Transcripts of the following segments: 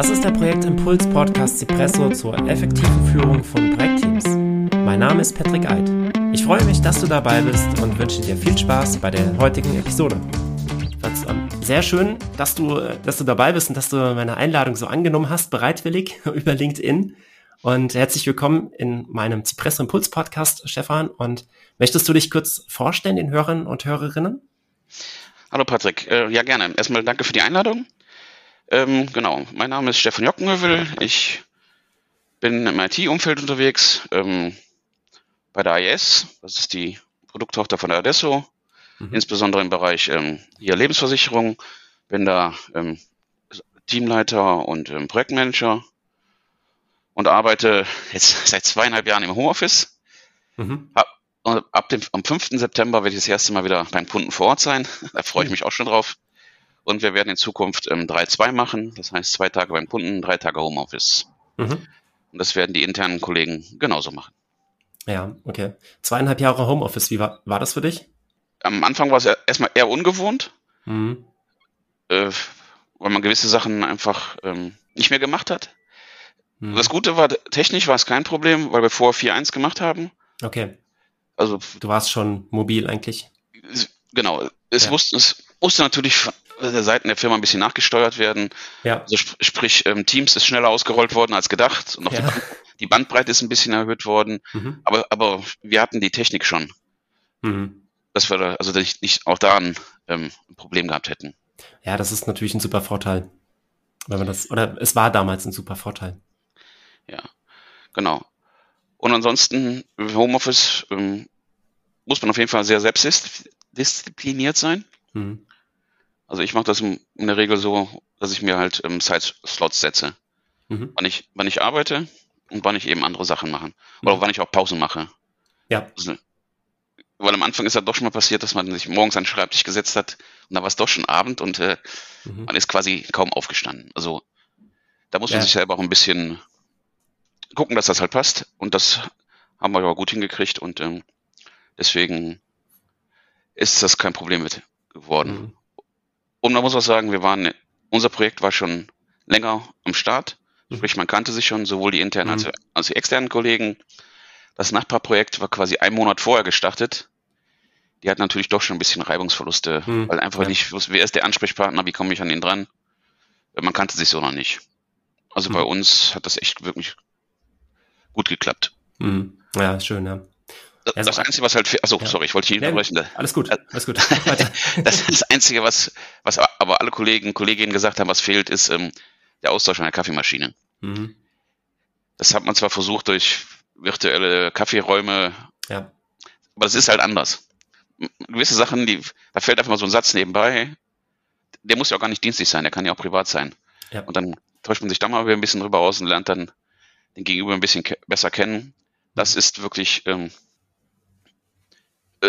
Das ist der Projektimpuls Podcast Cipresso zur effektiven Führung von Projektteams. Mein Name ist Patrick Eid. Ich freue mich, dass du dabei bist und wünsche dir viel Spaß bei der heutigen Episode. Ähm, sehr schön, dass du, dass du dabei bist und dass du meine Einladung so angenommen hast, bereitwillig über LinkedIn. Und herzlich willkommen in meinem Cipresso Impuls Podcast, Stefan. Und möchtest du dich kurz vorstellen, den Hörern und Hörerinnen? Hallo Patrick, äh, ja gerne. Erstmal danke für die Einladung. Ähm, genau, mein Name ist Stefan Jockenhövel. Ich bin im IT-Umfeld unterwegs ähm, bei der IS. Das ist die Produkttochter von der Adesso, mhm. insbesondere im Bereich ähm, hier Lebensversicherung. Bin da ähm, Teamleiter und ähm, Projektmanager und arbeite jetzt seit zweieinhalb Jahren im Homeoffice. Mhm. Hab, ab dem, am 5. September werde ich das erste Mal wieder beim Kunden vor Ort sein. Da freue ich mhm. mich auch schon drauf. Und wir werden in Zukunft ähm, 3-2 machen. Das heißt, zwei Tage beim Kunden, drei Tage Homeoffice. Mhm. Und das werden die internen Kollegen genauso machen. Ja, okay. Zweieinhalb Jahre Homeoffice, wie war, war das für dich? Am Anfang war es erstmal eher ungewohnt, mhm. äh, weil man gewisse Sachen einfach ähm, nicht mehr gemacht hat. Mhm. Das Gute war, technisch war es kein Problem, weil wir vorher 4-1 gemacht haben. Okay. Also, du warst schon mobil eigentlich. Genau. Es, ja. musste, es musste natürlich Seiten der Firma ein bisschen nachgesteuert werden. Ja. Also sp sprich, ähm, Teams ist schneller ausgerollt worden als gedacht und auch ja. die, Band die, Bandbreite ist ein bisschen erhöht worden. Mhm. Aber, aber wir hatten die Technik schon. Mhm. Dass wir da, also nicht, nicht auch da ein, ähm, ein Problem gehabt hätten. Ja, das ist natürlich ein super Vorteil. Wenn man das, oder es war damals ein super Vorteil. Ja, genau. Und ansonsten, Homeoffice ähm, muss man auf jeden Fall sehr selbstdiszipliniert sein. Mhm. Also ich mache das in, der Regel so, dass ich mir halt ähm, Side-Slots setze. Mhm. Wann, ich, wann ich arbeite und wann ich eben andere Sachen mache. Oder mhm. wann ich auch Pausen mache. Ja. Also, weil am Anfang ist ja doch schon mal passiert, dass man sich morgens an den Schreibtisch gesetzt hat und da war es doch schon Abend und äh, mhm. man ist quasi kaum aufgestanden. Also da muss man ja. sich selber auch ein bisschen gucken, dass das halt passt. Und das haben wir aber gut hingekriegt und ähm, deswegen ist das kein Problem mit geworden. Und man muss auch sagen, wir waren, unser Projekt war schon länger am Start. Mhm. Sprich, man kannte sich schon, sowohl die internen mhm. als, als die externen Kollegen. Das Nachbarprojekt war quasi einen Monat vorher gestartet. Die hat natürlich doch schon ein bisschen Reibungsverluste, mhm. weil einfach ja. nicht, wer ist der Ansprechpartner, wie komme ich an ihn dran? Man kannte sich so noch nicht. Also bei mhm. uns hat das echt wirklich gut geklappt. Mhm. Ja, schön, ja. Das, das Einzige, was halt, achso, ja. sorry, ich wollte dich nicht unterbrechen. Ja, alles gut, alles gut. das ist das Einzige, was, was aber alle Kollegen, Kolleginnen gesagt haben, was fehlt, ist ähm, der Austausch einer Kaffeemaschine. Mhm. Das hat man zwar versucht durch virtuelle Kaffeeräume, ja. aber das ist halt anders. Gewisse Sachen, die, da fällt einfach mal so ein Satz nebenbei, der muss ja auch gar nicht dienstlich sein, der kann ja auch privat sein. Ja. Und dann täuscht man sich da mal ein bisschen drüber aus und lernt dann den Gegenüber ein bisschen ke besser kennen. Das ist wirklich, ähm, äh,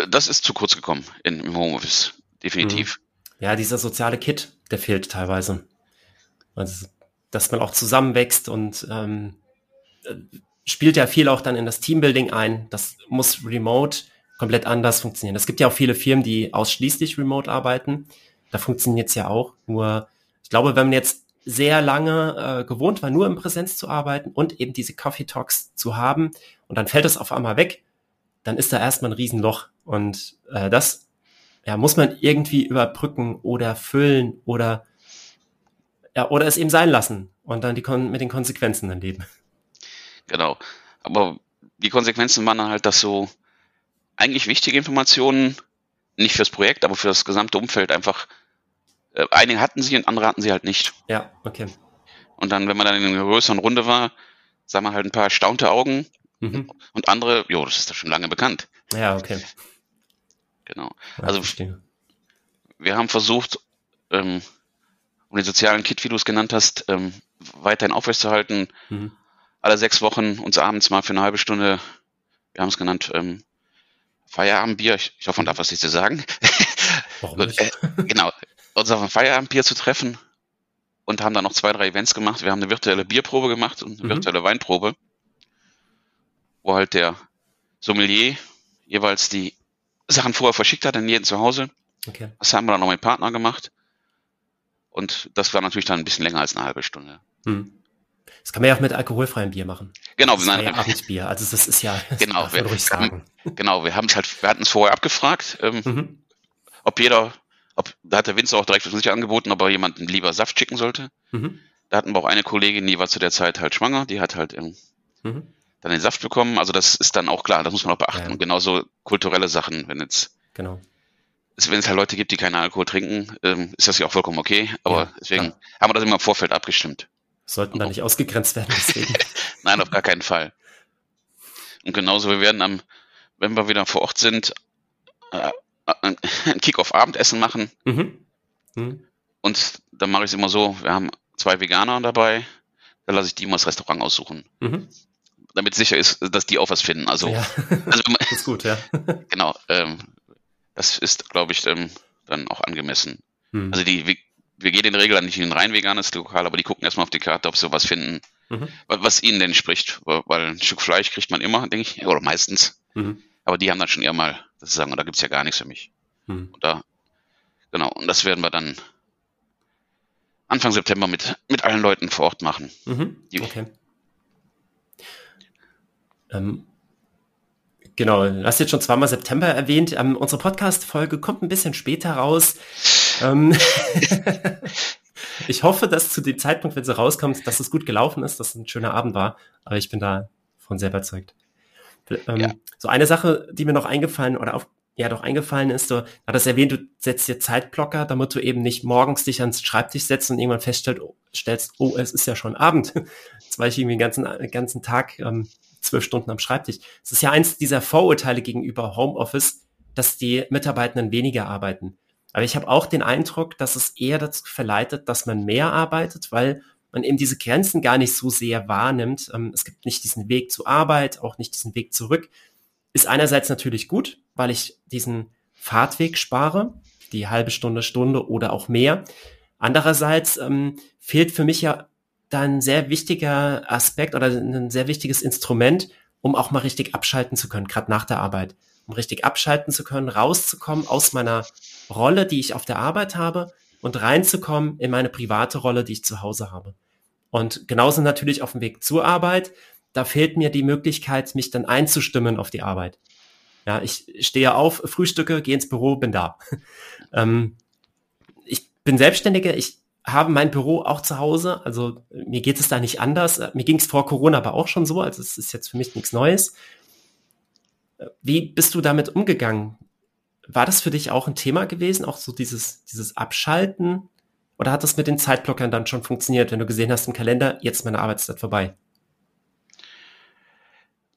das ist zu kurz gekommen in, im Homeoffice, definitiv. Mhm. Ja, dieser soziale Kit, der fehlt teilweise. Also, dass man auch zusammenwächst und ähm, äh, spielt ja viel auch dann in das Teambuilding ein. Das muss remote komplett anders funktionieren. Es gibt ja auch viele Firmen, die ausschließlich remote arbeiten. Da funktioniert es ja auch. Nur, ich glaube, wenn man jetzt sehr lange äh, gewohnt war, nur in Präsenz zu arbeiten und eben diese Coffee Talks zu haben und dann fällt es auf einmal weg, dann ist da erstmal ein Riesenloch und äh, das ja, muss man irgendwie überbrücken oder füllen oder ja, oder es eben sein lassen und dann die Kon mit den Konsequenzen dann leben. Genau. Aber die Konsequenzen waren dann halt, dass so eigentlich wichtige Informationen, nicht fürs Projekt, aber für das gesamte Umfeld einfach äh, einige hatten sie und andere hatten sie halt nicht. Ja, okay. Und dann, wenn man dann in einer größeren Runde war, sah man halt ein paar erstaunte Augen mhm. und andere, jo, das ist doch schon lange bekannt. Ja, okay. Genau. Ja, also wir haben versucht, ähm, um den sozialen Kit, wie du es genannt hast, ähm, weiterhin aufrechtzuerhalten. Mhm. Alle sechs Wochen uns abends mal für eine halbe Stunde, wir haben es genannt, ähm, Feierabendbier. Ich, ich hoffe, man darf was nicht zu sagen. Warum nicht? äh, genau uns auf ein Feierabendbier zu treffen und haben dann noch zwei, drei Events gemacht. Wir haben eine virtuelle Bierprobe gemacht und eine mhm. virtuelle Weinprobe, wo halt der Sommelier jeweils die Sachen vorher verschickt hat an jeden zu Hause. Okay. Das haben wir dann noch mit Partner gemacht. Und das war natürlich dann ein bisschen länger als eine halbe Stunde. Hm. Das kann man ja auch mit alkoholfreiem Bier machen. Genau, das wir nein, ja Abendbier. Also das ist ja. Genau, wir, haben, genau, wir haben es halt, wir hatten es vorher abgefragt, ähm, mhm. ob jeder, ob da hat der Winzer auch direkt für sich angeboten, ob er jemanden lieber Saft schicken sollte. Mhm. Da hatten wir auch eine Kollegin, die war zu der Zeit halt schwanger, die hat halt ähm, mhm. Dann den Saft bekommen. Also das ist dann auch klar, das muss man auch beachten. Ja. Und genauso kulturelle Sachen, wenn jetzt genau wenn es halt Leute gibt, die keinen Alkohol trinken, ähm, ist das ja auch vollkommen okay. Aber ja, deswegen klar. haben wir das immer im Vorfeld abgestimmt. Sollten da nicht ausgegrenzt werden, deswegen. Nein, auf gar keinen Fall. Und genauso, wir werden am, wenn wir wieder vor Ort sind, äh, ein Kick-Off-Abendessen machen. Mhm. Mhm. Und dann mache ich es immer so, wir haben zwei Veganer dabei, dann lasse ich die mal das Restaurant aussuchen. Mhm. Damit sicher ist, dass die auch was finden. Also, ja. also das ist gut, ja. genau. Ähm, das ist, glaube ich, ähm, dann auch angemessen. Mhm. Also die wir gehen in der Regel nicht in ein rein veganes Lokal, aber die gucken erstmal auf die Karte, ob sie was finden, mhm. was ihnen denn entspricht. Weil ein Stück Fleisch kriegt man immer, denke ich, oder meistens. Mhm. Aber die haben dann schon eher mal, das zu sagen, da gibt's ja gar nichts für mich. Mhm. Und da, genau, und das werden wir dann Anfang September mit, mit allen Leuten vor Ort machen. Mhm. Okay. Ähm, genau, du hast jetzt schon zweimal September erwähnt. Ähm, unsere Podcast-Folge kommt ein bisschen später raus. Ähm, ich hoffe, dass zu dem Zeitpunkt, wenn sie rauskommt, dass es gut gelaufen ist, dass es ein schöner Abend war. Aber ich bin da von sehr überzeugt. Ähm, ja. So eine Sache, die mir noch eingefallen oder auf, ja doch eingefallen ist, du hattest erwähnt, du setzt dir Zeitblocker, damit du eben nicht morgens dich ans Schreibtisch setzt und irgendwann feststellst, oh, es ist ja schon Abend. Jetzt war ich irgendwie den ganzen, den ganzen Tag ähm, zwölf Stunden am Schreibtisch. Es ist ja eins dieser Vorurteile gegenüber Homeoffice, dass die Mitarbeitenden weniger arbeiten. Aber ich habe auch den Eindruck, dass es eher dazu verleitet, dass man mehr arbeitet, weil man eben diese Grenzen gar nicht so sehr wahrnimmt. Ähm, es gibt nicht diesen Weg zur Arbeit, auch nicht diesen Weg zurück. Ist einerseits natürlich gut, weil ich diesen Fahrtweg spare, die halbe Stunde, Stunde oder auch mehr. Andererseits ähm, fehlt für mich ja da ein sehr wichtiger Aspekt oder ein sehr wichtiges Instrument, um auch mal richtig abschalten zu können, gerade nach der Arbeit. Um richtig abschalten zu können, rauszukommen aus meiner Rolle, die ich auf der Arbeit habe und reinzukommen in meine private Rolle, die ich zu Hause habe. Und genauso natürlich auf dem Weg zur Arbeit, da fehlt mir die Möglichkeit, mich dann einzustimmen auf die Arbeit. Ja, ich stehe auf, frühstücke, gehe ins Büro, bin da. ähm, ich bin Selbstständiger, ich habe mein Büro auch zu Hause, also mir geht es da nicht anders. Mir ging es vor Corona aber auch schon so, also es ist jetzt für mich nichts Neues. Wie bist du damit umgegangen? War das für dich auch ein Thema gewesen, auch so dieses, dieses Abschalten? Oder hat das mit den Zeitblockern dann schon funktioniert, wenn du gesehen hast im Kalender, jetzt meine Arbeitszeit vorbei?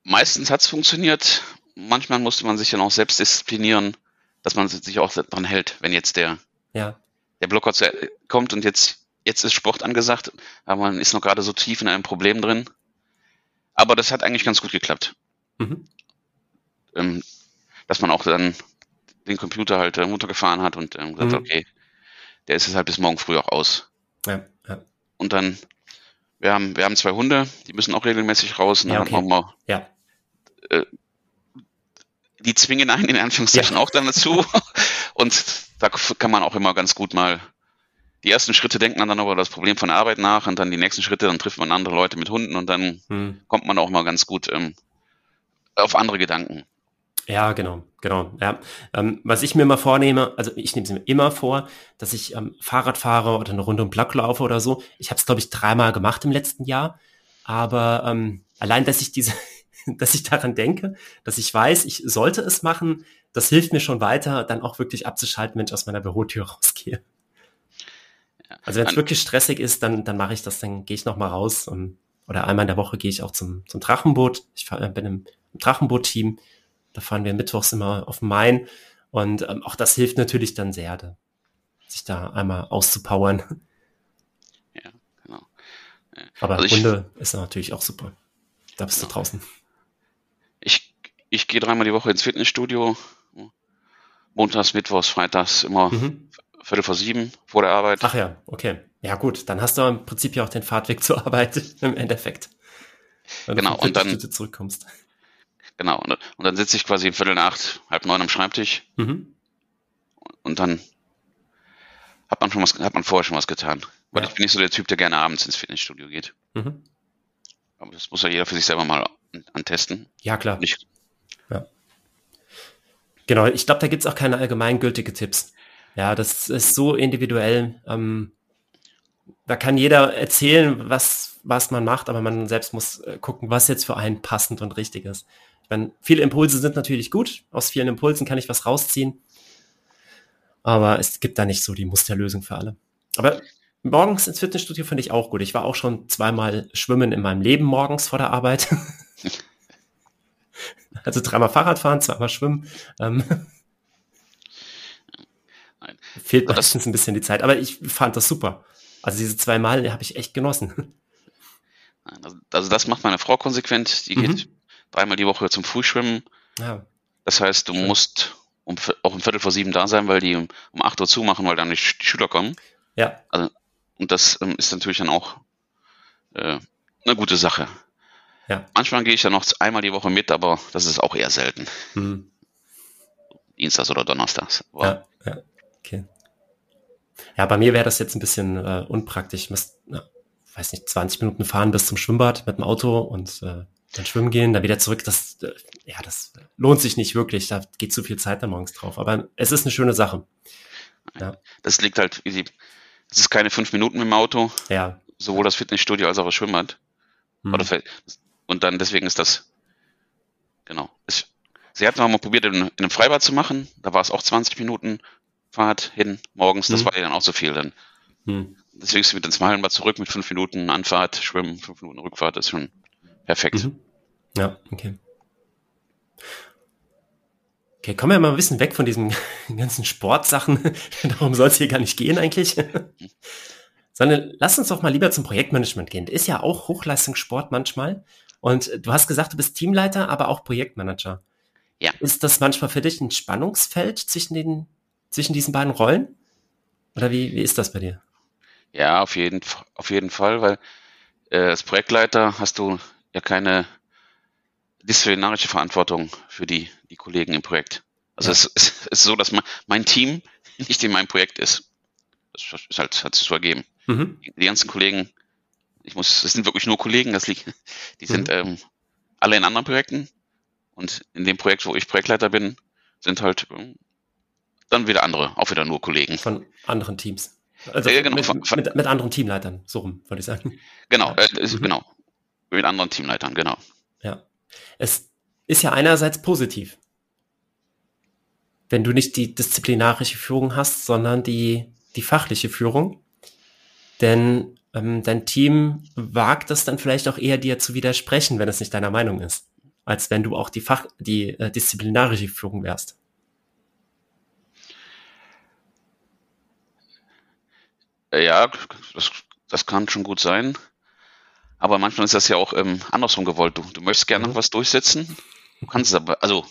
Meistens hat es funktioniert. Manchmal musste man sich dann auch selbst disziplinieren, dass man sich auch daran hält, wenn jetzt der, ja. Der Blocker zu, kommt und jetzt, jetzt ist Sport angesagt, aber man ist noch gerade so tief in einem Problem drin. Aber das hat eigentlich ganz gut geklappt. Mhm. Ähm, dass man auch dann den Computer halt äh, runtergefahren hat und ähm, gesagt, mhm. okay, der ist jetzt halt bis morgen früh auch aus. Ja, ja. Und dann, wir haben, wir haben zwei Hunde, die müssen auch regelmäßig raus und dann ja, okay. haben wir ja. äh, die zwingen einen in Anführungszeichen ja. auch dann dazu. und da kann man auch immer ganz gut mal die ersten Schritte denkt man dann über das Problem von Arbeit nach und dann die nächsten Schritte, dann trifft man andere Leute mit Hunden und dann hm. kommt man auch mal ganz gut ähm, auf andere Gedanken. Ja, genau, genau. Ja. Ähm, was ich mir mal vornehme, also ich nehme es mir immer vor, dass ich ähm, Fahrrad fahre oder eine Runde um Block laufe oder so. Ich habe es, glaube ich, dreimal gemacht im letzten Jahr. Aber ähm, allein, dass ich diese, dass ich daran denke, dass ich weiß, ich sollte es machen, das hilft mir schon weiter, dann auch wirklich abzuschalten, wenn ich aus meiner Bürotür rausgehe. Also wenn es wirklich stressig ist, dann, dann mache ich das, dann gehe ich noch mal raus. Ähm, oder einmal in der Woche gehe ich auch zum, zum Drachenboot. Ich fahr, bin im, im Drachenboot-Team da fahren wir mittwochs immer auf den Main. Und ähm, auch das hilft natürlich dann sehr, da, sich da einmal auszupowern. Ja, genau. Ja. Aber also Runde ist natürlich auch super. Da bist genau. du draußen. Ich, ich gehe dreimal die Woche ins Fitnessstudio. Montags, Mittwochs, Freitags immer mhm. Viertel vor sieben vor der Arbeit. Ach ja, okay. Ja gut, dann hast du im Prinzip ja auch den Fahrtweg zur Arbeit im Endeffekt. Wenn genau, und dann zurückkommst. Genau. Und, und dann sitze ich quasi Viertel nach acht, halb neun am Schreibtisch. Mhm. Und dann hat man schon was, hat man vorher schon was getan. Weil ja. ich bin nicht so der Typ, der gerne abends ins Fitnessstudio geht. Mhm. Aber das muss ja jeder für sich selber mal antesten. Ja, klar. Nicht. Ja. Genau, ich glaube, da gibt es auch keine allgemeingültige Tipps. Ja, das ist so individuell. Ähm, da kann jeder erzählen, was, was man macht, aber man selbst muss äh, gucken, was jetzt für einen passend und richtig ist. Ich meine, viele Impulse sind natürlich gut. Aus vielen Impulsen kann ich was rausziehen. Aber es gibt da nicht so die Musterlösung für alle. Aber morgens ins Fitnessstudio finde ich auch gut. Ich war auch schon zweimal schwimmen in meinem Leben morgens vor der Arbeit. also dreimal Fahrrad fahren, zweimal schwimmen. Ähm, Fehlt meistens ein bisschen die Zeit, aber ich fand das super. Also diese zwei Mal habe ich echt genossen. Also, also, das macht meine Frau konsequent. Die mhm. geht dreimal die Woche zum Frühschwimmen. Ja. Das heißt, du Schön. musst um, auch um Viertel vor sieben da sein, weil die um, um acht Uhr zumachen, weil dann die, die Schüler kommen. Ja. Also, und das ähm, ist natürlich dann auch äh, eine gute Sache. Ja. Manchmal gehe ich dann noch einmal die Woche mit, aber das ist auch eher selten. Mhm. Dienstags oder Donnerstags. Ja, ja, okay. Ja, bei mir wäre das jetzt ein bisschen äh, unpraktisch. Ich müsste, na, weiß nicht, 20 Minuten fahren bis zum Schwimmbad mit dem Auto und äh, dann schwimmen gehen, dann wieder zurück. Das, äh, ja, das lohnt sich nicht wirklich. Da geht zu viel Zeit dann morgens drauf. Aber es ist eine schöne Sache. Ja. Das liegt halt, es ist keine fünf Minuten mit dem Auto. Ja. Sowohl das Fitnessstudio als auch das Schwimmbad. Hm. Und dann deswegen ist das, genau. Es, sie hat noch mal probiert, in, in, einem Freibad zu machen. Da war es auch 20 Minuten Fahrt hin morgens. Das hm. war ja dann auch so viel dann. Hm. Deswegen ist sie mit ins Hallenbad zurück mit fünf Minuten Anfahrt, Schwimmen, fünf Minuten Rückfahrt. Das ist schon perfekt. Mhm. Ja, okay. Okay, kommen wir mal ein bisschen weg von diesen ganzen Sportsachen. Darum soll es hier gar nicht gehen eigentlich. Sondern lass uns doch mal lieber zum Projektmanagement gehen. Ist ja auch Hochleistungssport manchmal. Und du hast gesagt, du bist Teamleiter, aber auch Projektmanager. Ja. Ist das manchmal für dich ein Spannungsfeld zwischen, den, zwischen diesen beiden Rollen? Oder wie, wie ist das bei dir? Ja, auf jeden, auf jeden Fall, weil äh, als Projektleiter hast du ja keine disziplinarische Verantwortung für die, die Kollegen im Projekt. Also ja. es, es, ist so, dass mein Team nicht in meinem Projekt ist. Das ist halt, hat sich so ergeben. Mhm. Die ganzen Kollegen, ich muss, es sind wirklich nur Kollegen, das liegt, die sind mhm. ähm, alle in anderen Projekten. Und in dem Projekt, wo ich Projektleiter bin, sind halt ähm, dann wieder andere, auch wieder nur Kollegen. Von anderen Teams. Also äh, genau, mit, von, von, mit, mit, anderen Teamleitern, so rum, würde ich sagen. Genau, äh, mhm. genau. Mit anderen Teamleitern, genau. Ja. Es ist ja einerseits positiv, wenn du nicht die disziplinarische Führung hast, sondern die, die fachliche Führung. Denn ähm, dein Team wagt es dann vielleicht auch eher dir zu widersprechen, wenn es nicht deiner Meinung ist, als wenn du auch die Fach, die äh, disziplinarische Führung wärst. Ja, das, das kann schon gut sein. Aber manchmal ist das ja auch ähm, andersrum gewollt. Du, du möchtest gerne mhm. was durchsetzen, du kannst es aber, also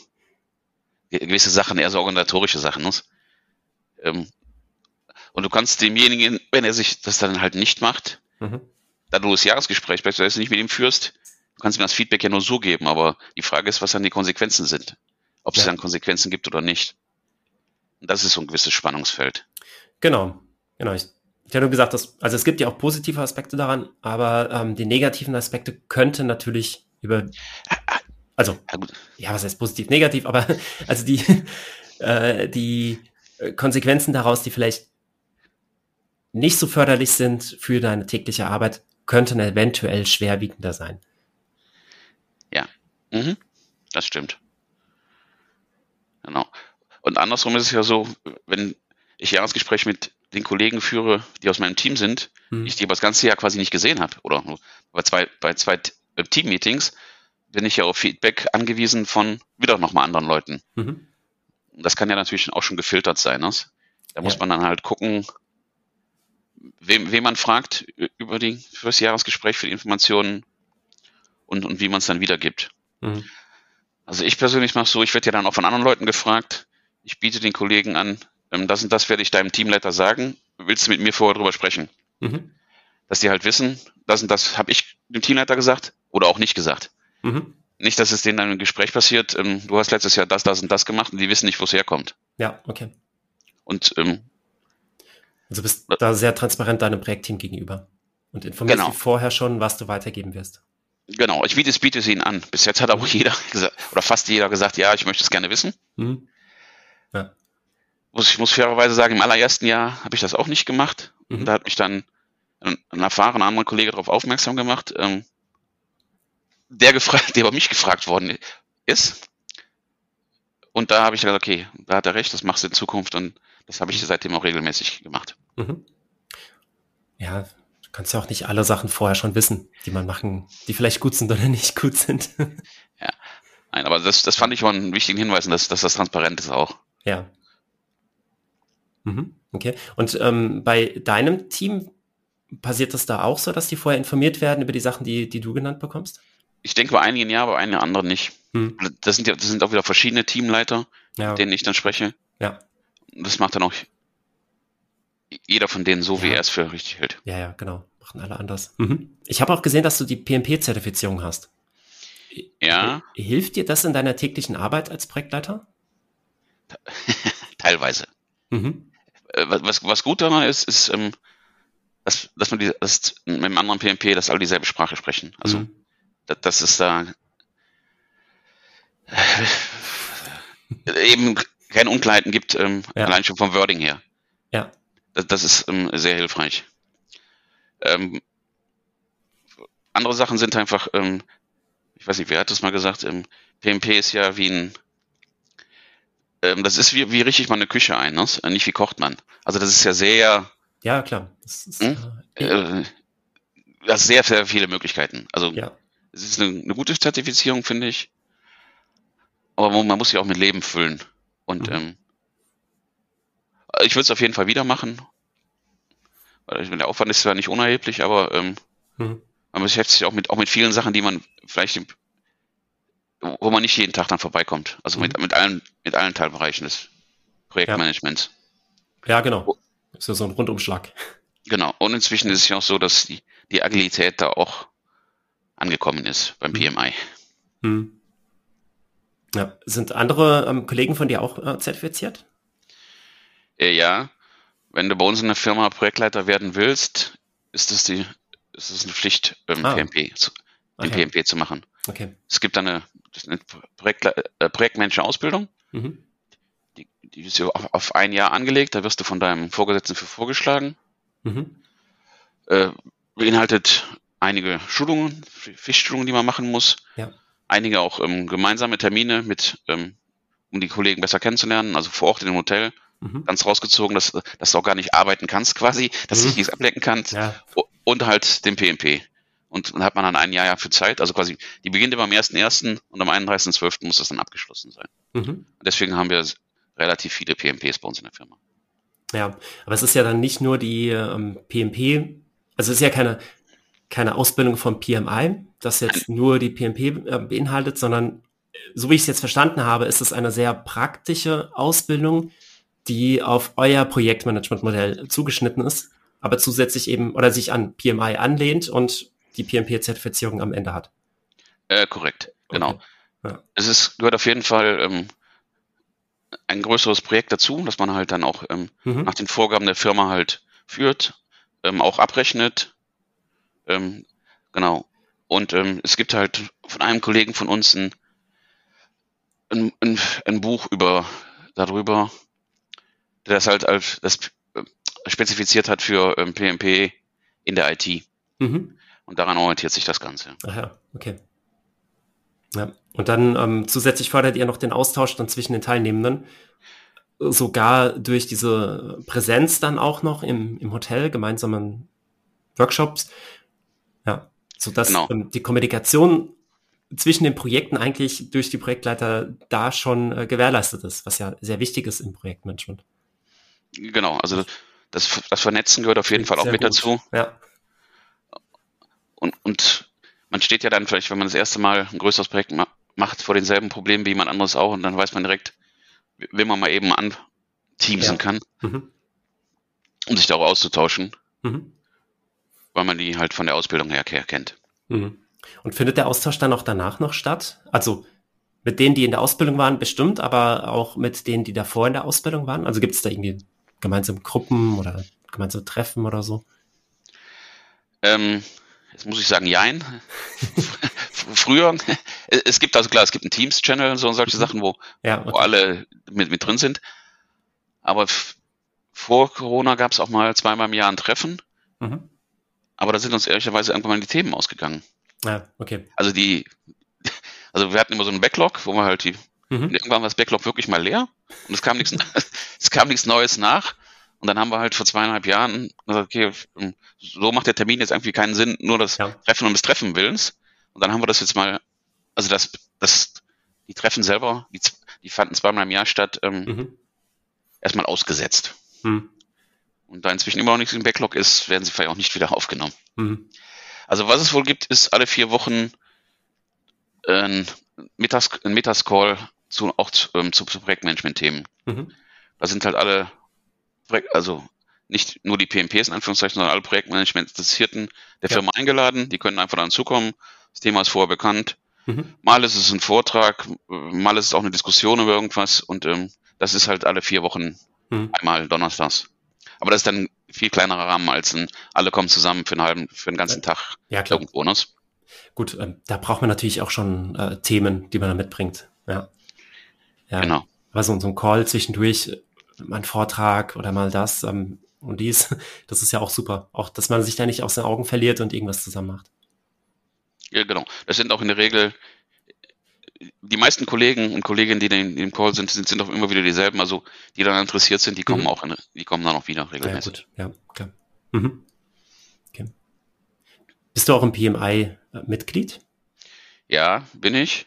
gewisse Sachen, eher so organisatorische Sachen. Ne? Ähm, und du kannst demjenigen, wenn er sich das dann halt nicht macht, mhm. da du das Jahresgespräch beispielsweise nicht mit ihm führst, du kannst ihm das Feedback ja nur so geben, aber die Frage ist, was dann die Konsequenzen sind. Ob ja. es dann Konsequenzen gibt oder nicht. Und das ist so ein gewisses Spannungsfeld. Genau, genau. Ich ich hatte gesagt, dass, also es gibt ja auch positive Aspekte daran, aber ähm, die negativen Aspekte könnten natürlich über, also, ja, was heißt positiv, negativ, aber also die, äh, die Konsequenzen daraus, die vielleicht nicht so förderlich sind für deine tägliche Arbeit, könnten eventuell schwerwiegender sein. Ja, mhm. das stimmt. Genau. Und andersrum ist es ja so, wenn ich Jahresgespräche mit den Kollegen führe, die aus meinem Team sind, mhm. ich die über das ganze Jahr quasi nicht gesehen habe. Oder bei zwei, bei zwei Team-Meetings bin ich ja auf Feedback angewiesen von wieder nochmal anderen Leuten. Mhm. Das kann ja natürlich auch schon gefiltert sein. Ne? Da muss man dann halt gucken, wem, wem man fragt über die fürs Jahresgespräch für die Informationen und, und wie man es dann wiedergibt. Mhm. Also ich persönlich mache so, ich werde ja dann auch von anderen Leuten gefragt. Ich biete den Kollegen an, ähm, das und das werde ich deinem Teamleiter sagen, willst du mit mir vorher drüber sprechen? Mhm. Dass die halt wissen, das und das habe ich dem Teamleiter gesagt oder auch nicht gesagt. Mhm. Nicht, dass es denen dann im Gespräch passiert, ähm, du hast letztes Jahr das, das und das gemacht und die wissen nicht, wo es herkommt. Ja, okay. Und ähm, Also bist da sehr transparent deinem Projektteam gegenüber und informierst genau. vorher schon, was du weitergeben wirst. Genau, ich biete es, biete es ihnen an. Bis jetzt hat auch jeder gesagt, oder fast jeder gesagt, ja, ich möchte es gerne wissen. Mhm. Ja. Ich muss fairerweise sagen, im allerersten Jahr habe ich das auch nicht gemacht. Mhm. Und da hat mich dann ein, ein erfahrener anderer Kollege darauf aufmerksam gemacht, ähm, der gefragt, der über mich gefragt worden ist. Und da habe ich gesagt, okay, da hat er recht, das machst du in Zukunft und das habe ich seitdem auch regelmäßig gemacht. Mhm. Ja, du kannst ja auch nicht alle Sachen vorher schon wissen, die man machen, die vielleicht gut sind oder nicht gut sind. ja, nein, aber das, das fand ich schon einen wichtigen Hinweis, dass, dass das transparent ist auch. Ja. Mhm. Okay. Und ähm, bei deinem Team passiert das da auch so, dass die vorher informiert werden über die Sachen, die, die du genannt bekommst? Ich denke bei einigen ja, bei einigen anderen nicht. Hm. Das sind ja, das sind auch wieder verschiedene Teamleiter, ja. mit denen ich dann spreche. Ja. Das macht dann auch jeder von denen so, ja. wie er es für richtig hält. Ja, ja, genau. Machen alle anders. Mhm. Ich habe auch gesehen, dass du die PMP-Zertifizierung hast. Ja. Hilft dir das in deiner täglichen Arbeit als Projektleiter? Teilweise. Mhm. Äh, was, was gut daran ist, ist, ähm, dass, dass man die, dass mit einem anderen PMP, dass alle dieselbe Sprache sprechen. Also, mhm. dass, dass es da eben keine Unklarheiten gibt, ähm, ja. allein schon vom Wording her. Ja. Das, das ist ähm, sehr hilfreich. Ähm, andere Sachen sind einfach, ähm, ich weiß nicht, wer hat das mal gesagt, ähm, PMP ist ja wie ein, ähm, das ist wie, wie richtig man eine Küche ein, ne? nicht wie kocht man. Also das ist ja sehr. Ja, klar. Das ist, hm? äh, das ist sehr, sehr viele Möglichkeiten. Also ja. es ist eine, eine gute Zertifizierung, finde ich. Aber man muss sie auch mit Leben füllen. Und mhm. ähm, ich würde es auf jeden Fall wieder machen. Weil der Aufwand ist zwar nicht unerheblich, aber ähm, mhm. man beschäftigt sich auch mit, auch mit vielen Sachen, die man vielleicht, wo man nicht jeden Tag dann vorbeikommt. Also mhm. mit, mit, allen, mit allen Teilbereichen des Projektmanagements. Ja, ja genau. Ist ja so ein Rundumschlag. Genau. Und inzwischen ist es ja auch so, dass die, die Agilität da auch angekommen ist beim PMI. Mhm. Ja. Sind andere ähm, Kollegen von dir auch äh, zertifiziert? Äh, ja. Wenn du bei uns in der Firma Projektleiter werden willst, ist das die, ist das eine Pflicht, ähm, ah. PMP zu, okay. PMP zu machen. Okay. Es gibt eine, eine äh, Projektmanager-Ausbildung. Mhm. Die, die ist auf, auf ein Jahr angelegt, da wirst du von deinem Vorgesetzten für vorgeschlagen. Mhm. Äh, beinhaltet einige Schulungen, Fischschulungen, die man machen muss. Ja einige auch ähm, gemeinsame Termine mit, ähm, um die Kollegen besser kennenzulernen, also vor Ort in dem Hotel. Mhm. Ganz rausgezogen, dass, dass du auch gar nicht arbeiten kannst quasi, dass mhm. du nichts ablenken kannst. Ja. Und halt den PMP. Und dann hat man dann ein Jahr für Zeit, also quasi, die beginnt immer am 1.1. und am 31.12. muss das dann abgeschlossen sein. Mhm. Deswegen haben wir relativ viele PMPs bei uns in der Firma. Ja, aber es ist ja dann nicht nur die ähm, PMP, also es ist ja keine, keine Ausbildung vom PMI, das jetzt nur die PMP äh, beinhaltet, sondern äh, so wie ich es jetzt verstanden habe, ist es eine sehr praktische Ausbildung, die auf euer Projektmanagementmodell zugeschnitten ist, aber zusätzlich eben oder sich an PMI anlehnt und die PMP-Zertifizierung am Ende hat. Äh, korrekt, genau. Okay. Ja. Es ist, gehört auf jeden Fall ähm, ein größeres Projekt dazu, dass man halt dann auch ähm, mhm. nach den Vorgaben der Firma halt führt, ähm, auch abrechnet, ähm, genau. Und ähm, es gibt halt von einem Kollegen von uns ein, ein, ein, ein Buch über darüber, der das halt als das äh, spezifiziert hat für ähm, PMP in der IT. Mhm. Und daran orientiert sich das Ganze. Ach ja, okay. Ja. Und dann ähm, zusätzlich fördert ihr noch den Austausch dann zwischen den Teilnehmenden, sogar durch diese Präsenz dann auch noch im, im Hotel, gemeinsamen Workshops. Ja, so dass genau. ähm, die Kommunikation zwischen den Projekten eigentlich durch die Projektleiter da schon äh, gewährleistet ist, was ja sehr wichtig ist im Projektmanagement. Genau, also das, das Vernetzen gehört auf jeden Fall auch mit gut. dazu. Ja. Und, und man steht ja dann vielleicht, wenn man das erste Mal ein größeres Projekt ma macht, vor denselben Problemen wie jemand anderes auch und dann weiß man direkt, wie man mal eben anteamsen ja. kann, mhm. um sich darüber auszutauschen. Mhm weil man die halt von der Ausbildung her kennt. Mhm. Und findet der Austausch dann auch danach noch statt? Also mit denen, die in der Ausbildung waren, bestimmt, aber auch mit denen, die davor in der Ausbildung waren? Also gibt es da irgendwie gemeinsame Gruppen oder gemeinsam treffen oder so? Ähm, jetzt muss ich sagen, jein. Früher, es gibt also klar, es gibt einen Teams-Channel und so und solche mhm. Sachen, wo, ja, okay. wo alle mit, mit drin sind. Aber vor Corona gab es auch mal zweimal im Jahr ein Treffen. Mhm. Aber da sind uns ehrlicherweise irgendwann mal die Themen ausgegangen. Ja, okay. Also die, also wir hatten immer so einen Backlog, wo wir halt die, mhm. irgendwann war das Backlog wirklich mal leer und es kam nichts, es kam nichts Neues nach. Und dann haben wir halt vor zweieinhalb Jahren gesagt, okay, so macht der Termin jetzt irgendwie keinen Sinn, nur das ja. Treffen um des Treffen Willens. Und dann haben wir das jetzt mal, also das, das, die Treffen selber, die, die fanden zweimal im Jahr statt, ähm, mhm. erstmal ausgesetzt. Mhm. Und da inzwischen immer noch nichts im Backlog ist, werden sie vielleicht auch nicht wieder aufgenommen. Mhm. Also was es wohl gibt, ist alle vier Wochen ein, Mittags, ein Mittagscall zu, auch zu, ähm, zu, zu Projektmanagement-Themen. Mhm. Da sind halt alle, also nicht nur die PMPs in Anführungszeichen, sondern alle Projektmanagement-Interessierten der ja. Firma eingeladen. Die können einfach dann zukommen. Das Thema ist vorher bekannt. Mhm. Mal ist es ein Vortrag, mal ist es auch eine Diskussion über irgendwas und ähm, das ist halt alle vier Wochen mhm. einmal donnerstags. Aber das ist dann viel kleinerer Rahmen als ein, alle kommen zusammen für einen halben, für einen ganzen Tag ja, klar. Ne? Gut, ähm, da braucht man natürlich auch schon äh, Themen, die man da mitbringt. Ja. ja. Genau. Aber so, so ein Call zwischendurch, mal ein Vortrag oder mal das ähm, und dies, das ist ja auch super. Auch, dass man sich da nicht aus den Augen verliert und irgendwas zusammen macht. Ja, genau. Das sind auch in der Regel die meisten Kollegen und Kolleginnen, die in dem Call sind, sind, sind auch immer wieder dieselben. Also die daran interessiert sind, die kommen mhm. auch, in, die kommen dann auch wieder regelmäßig. Ja, gut. ja klar. Mhm. Okay. Bist du auch im PMI äh, Mitglied? Ja, bin ich.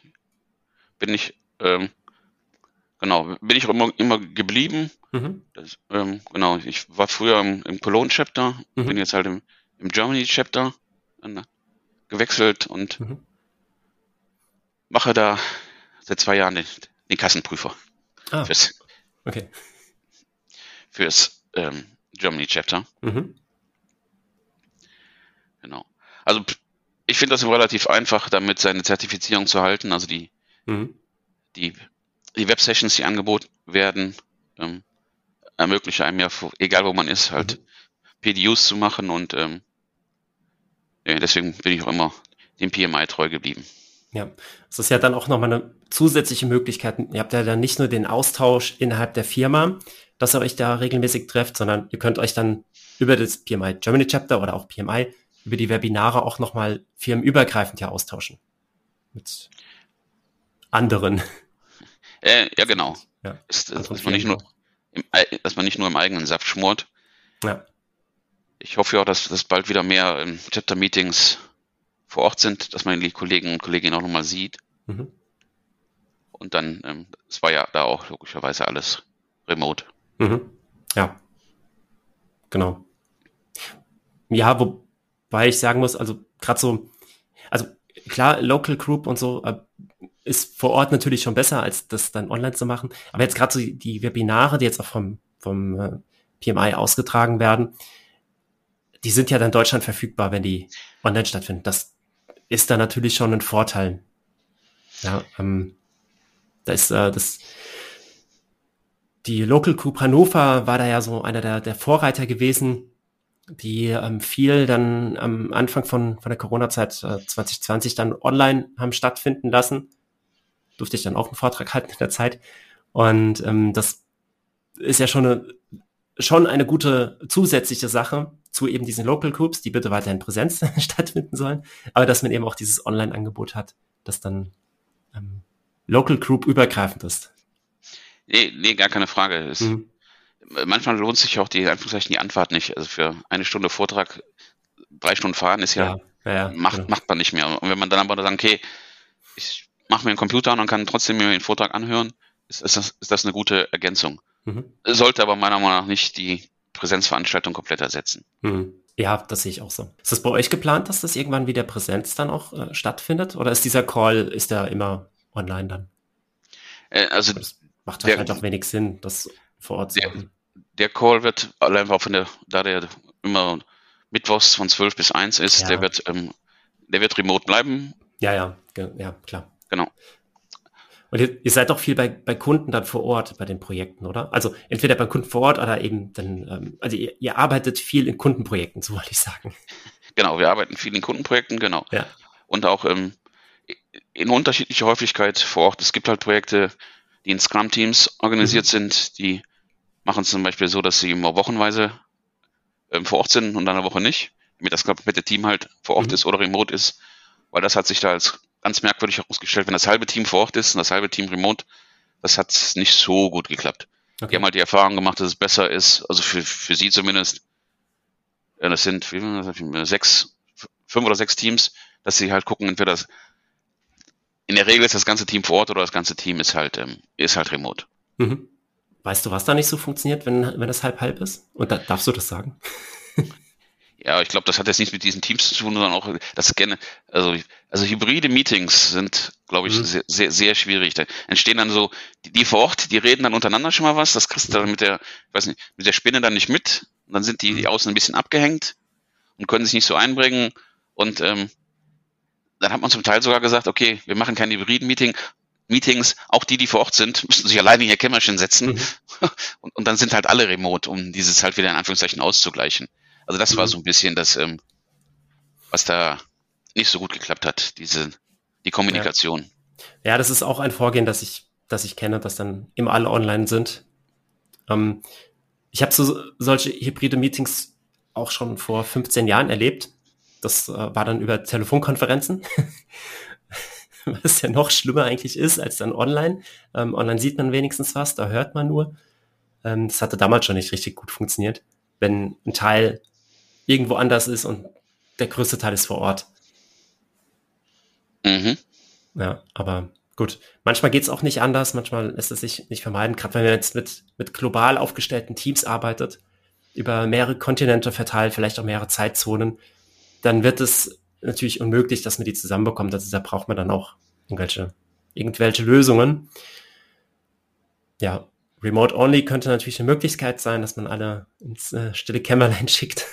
Bin ich, ähm, genau, bin ich auch immer, immer geblieben. Mhm. Das, ähm, genau, ich war früher im, im Cologne-Chapter, mhm. bin jetzt halt im, im Germany-Chapter äh, gewechselt und mhm mache da seit zwei Jahren den, den Kassenprüfer. Ah, fürs, okay. Fürs ähm, Germany Chapter. Mhm. Genau. Also ich finde das relativ einfach, damit seine Zertifizierung zu halten. Also die, mhm. die, die Web-Sessions, die angeboten werden, ähm, ermöglichen einem ja, egal wo man ist, halt mhm. PDUs zu machen und ähm, deswegen bin ich auch immer dem PMI treu geblieben. Ja, es ist ja dann auch nochmal eine zusätzliche Möglichkeit. Ihr habt ja dann nicht nur den Austausch innerhalb der Firma, dass ihr euch da regelmäßig trefft, sondern ihr könnt euch dann über das PMI Germany Chapter oder auch PMI über die Webinare auch nochmal firmenübergreifend ja austauschen. Mit anderen. Äh, ja, genau. Ja, ist, dass, man nicht nur im, dass man nicht nur im eigenen Saft schmort. Ja. Ich hoffe ja auch, dass das bald wieder mehr ähm, Chapter-Meetings vor Ort sind, dass man die Kollegen und Kolleginnen auch nochmal sieht. Mhm. Und dann, ähm, es war ja da auch logischerweise alles remote. Mhm. Ja. Genau. Ja, wobei ich sagen muss, also gerade so, also klar, Local Group und so äh, ist vor Ort natürlich schon besser, als das dann online zu machen. Aber jetzt gerade so die Webinare, die jetzt auch vom, vom äh, PMI ausgetragen werden, die sind ja dann in Deutschland verfügbar, wenn die online stattfinden. Das ist da natürlich schon ein Vorteil. Ja, ähm, da ist äh, das die Local Group Hannover war da ja so einer der, der Vorreiter gewesen, die ähm, viel dann am Anfang von, von der Corona-Zeit äh, 2020 dann online haben stattfinden lassen. Durfte ich dann auch einen Vortrag halten in der Zeit. Und ähm, das ist ja schon eine, schon eine gute zusätzliche Sache, zu eben diesen Local Groups, die bitte weiter in Präsenz stattfinden sollen, aber dass man eben auch dieses Online-Angebot hat, das dann ähm, Local Group übergreifend ist. Nee, nee gar keine Frage. Es, mhm. Manchmal lohnt sich auch die, Anführungszeichen, die Anfahrt nicht. Also für eine Stunde Vortrag, drei Stunden fahren ist ja, ja, ja macht, genau. macht man nicht mehr. Und wenn man dann aber sagt, okay, ich mache mir einen Computer an und kann trotzdem mir den Vortrag anhören, ist, ist, das, ist das eine gute Ergänzung. Mhm. Sollte aber meiner Meinung nach nicht die Präsenzveranstaltung komplett ersetzen. Mhm. Ja, das sehe ich auch so. Ist das bei euch geplant, dass das irgendwann wieder Präsenz dann auch äh, stattfindet? Oder ist dieser Call, ist der immer online dann? Äh, also das macht der, halt auch wenig Sinn, das vor Ort zu der, machen. Der Call wird allein auch von der, da der immer mittwochs von 12 bis 1 ist, ja. der wird, ähm, der wird remote bleiben. Ja, ja, ja, klar. Genau. Und ihr, ihr, seid doch viel bei, bei Kunden dann vor Ort bei den Projekten, oder? Also entweder bei Kunden vor Ort oder eben dann, ähm, also ihr, ihr arbeitet viel in Kundenprojekten, so wollte ich sagen. Genau, wir arbeiten viel in Kundenprojekten, genau. Ja. Und auch ähm, in unterschiedlicher Häufigkeit vor Ort. Es gibt halt Projekte, die in Scrum-Teams organisiert mhm. sind, die machen es zum Beispiel so, dass sie immer wochenweise ähm, vor Ort sind und dann eine Woche nicht, damit das komplette Team halt vor Ort mhm. ist oder remote ist, weil das hat sich da als ganz merkwürdig herausgestellt, wenn das halbe Team vor Ort ist und das halbe Team remote, das hat nicht so gut geklappt. Okay. Die haben halt die Erfahrung gemacht, dass es besser ist, also für, für sie zumindest, ja, das sind wie, sechs, fünf oder sechs Teams, dass sie halt gucken, entweder das, in der Regel ist das ganze Team vor Ort oder das ganze Team ist halt, ähm, ist halt remote. Mhm. Weißt du, was da nicht so funktioniert, wenn, wenn das halb-halb ist? Und da, darfst du das sagen? Ja, ich glaube, das hat jetzt nichts mit diesen Teams zu tun, sondern auch das gerne, also, also hybride Meetings sind, glaube ich, mhm. sehr, sehr, sehr schwierig. Da entstehen dann so, die, die vor Ort, die reden dann untereinander schon mal was, das kriegst du dann mit der, ich weiß nicht, mit der Spinne dann nicht mit. Und dann sind die, die mhm. außen ein bisschen abgehängt und können sich nicht so einbringen. Und ähm, dann hat man zum Teil sogar gesagt, okay, wir machen kein hybriden Meeting, Meetings, auch die, die vor Ort sind, müssen sich alleine in ihr Kämmerchen setzen. Mhm. Und, und dann sind halt alle remote, um dieses halt wieder in Anführungszeichen auszugleichen. Also das mhm. war so ein bisschen das, ähm, was da nicht so gut geklappt hat, diese, die Kommunikation. Ja. ja, das ist auch ein Vorgehen, das ich, das ich kenne, dass dann immer alle online sind. Ähm, ich habe so solche hybride Meetings auch schon vor 15 Jahren erlebt. Das äh, war dann über Telefonkonferenzen. was ja noch schlimmer eigentlich ist als dann online. Ähm, online sieht man wenigstens was, da hört man nur. Ähm, das hatte damals schon nicht richtig gut funktioniert, wenn ein Teil irgendwo anders ist und der größte Teil ist vor Ort. Mhm. Ja, aber gut. Manchmal geht es auch nicht anders, manchmal lässt es sich nicht vermeiden, gerade wenn man jetzt mit, mit global aufgestellten Teams arbeitet, über mehrere Kontinente verteilt, vielleicht auch mehrere Zeitzonen, dann wird es natürlich unmöglich, dass man die zusammenbekommt. Also da braucht man dann auch irgendwelche, irgendwelche Lösungen. Ja, Remote Only könnte natürlich eine Möglichkeit sein, dass man alle ins äh, stille Kämmerlein schickt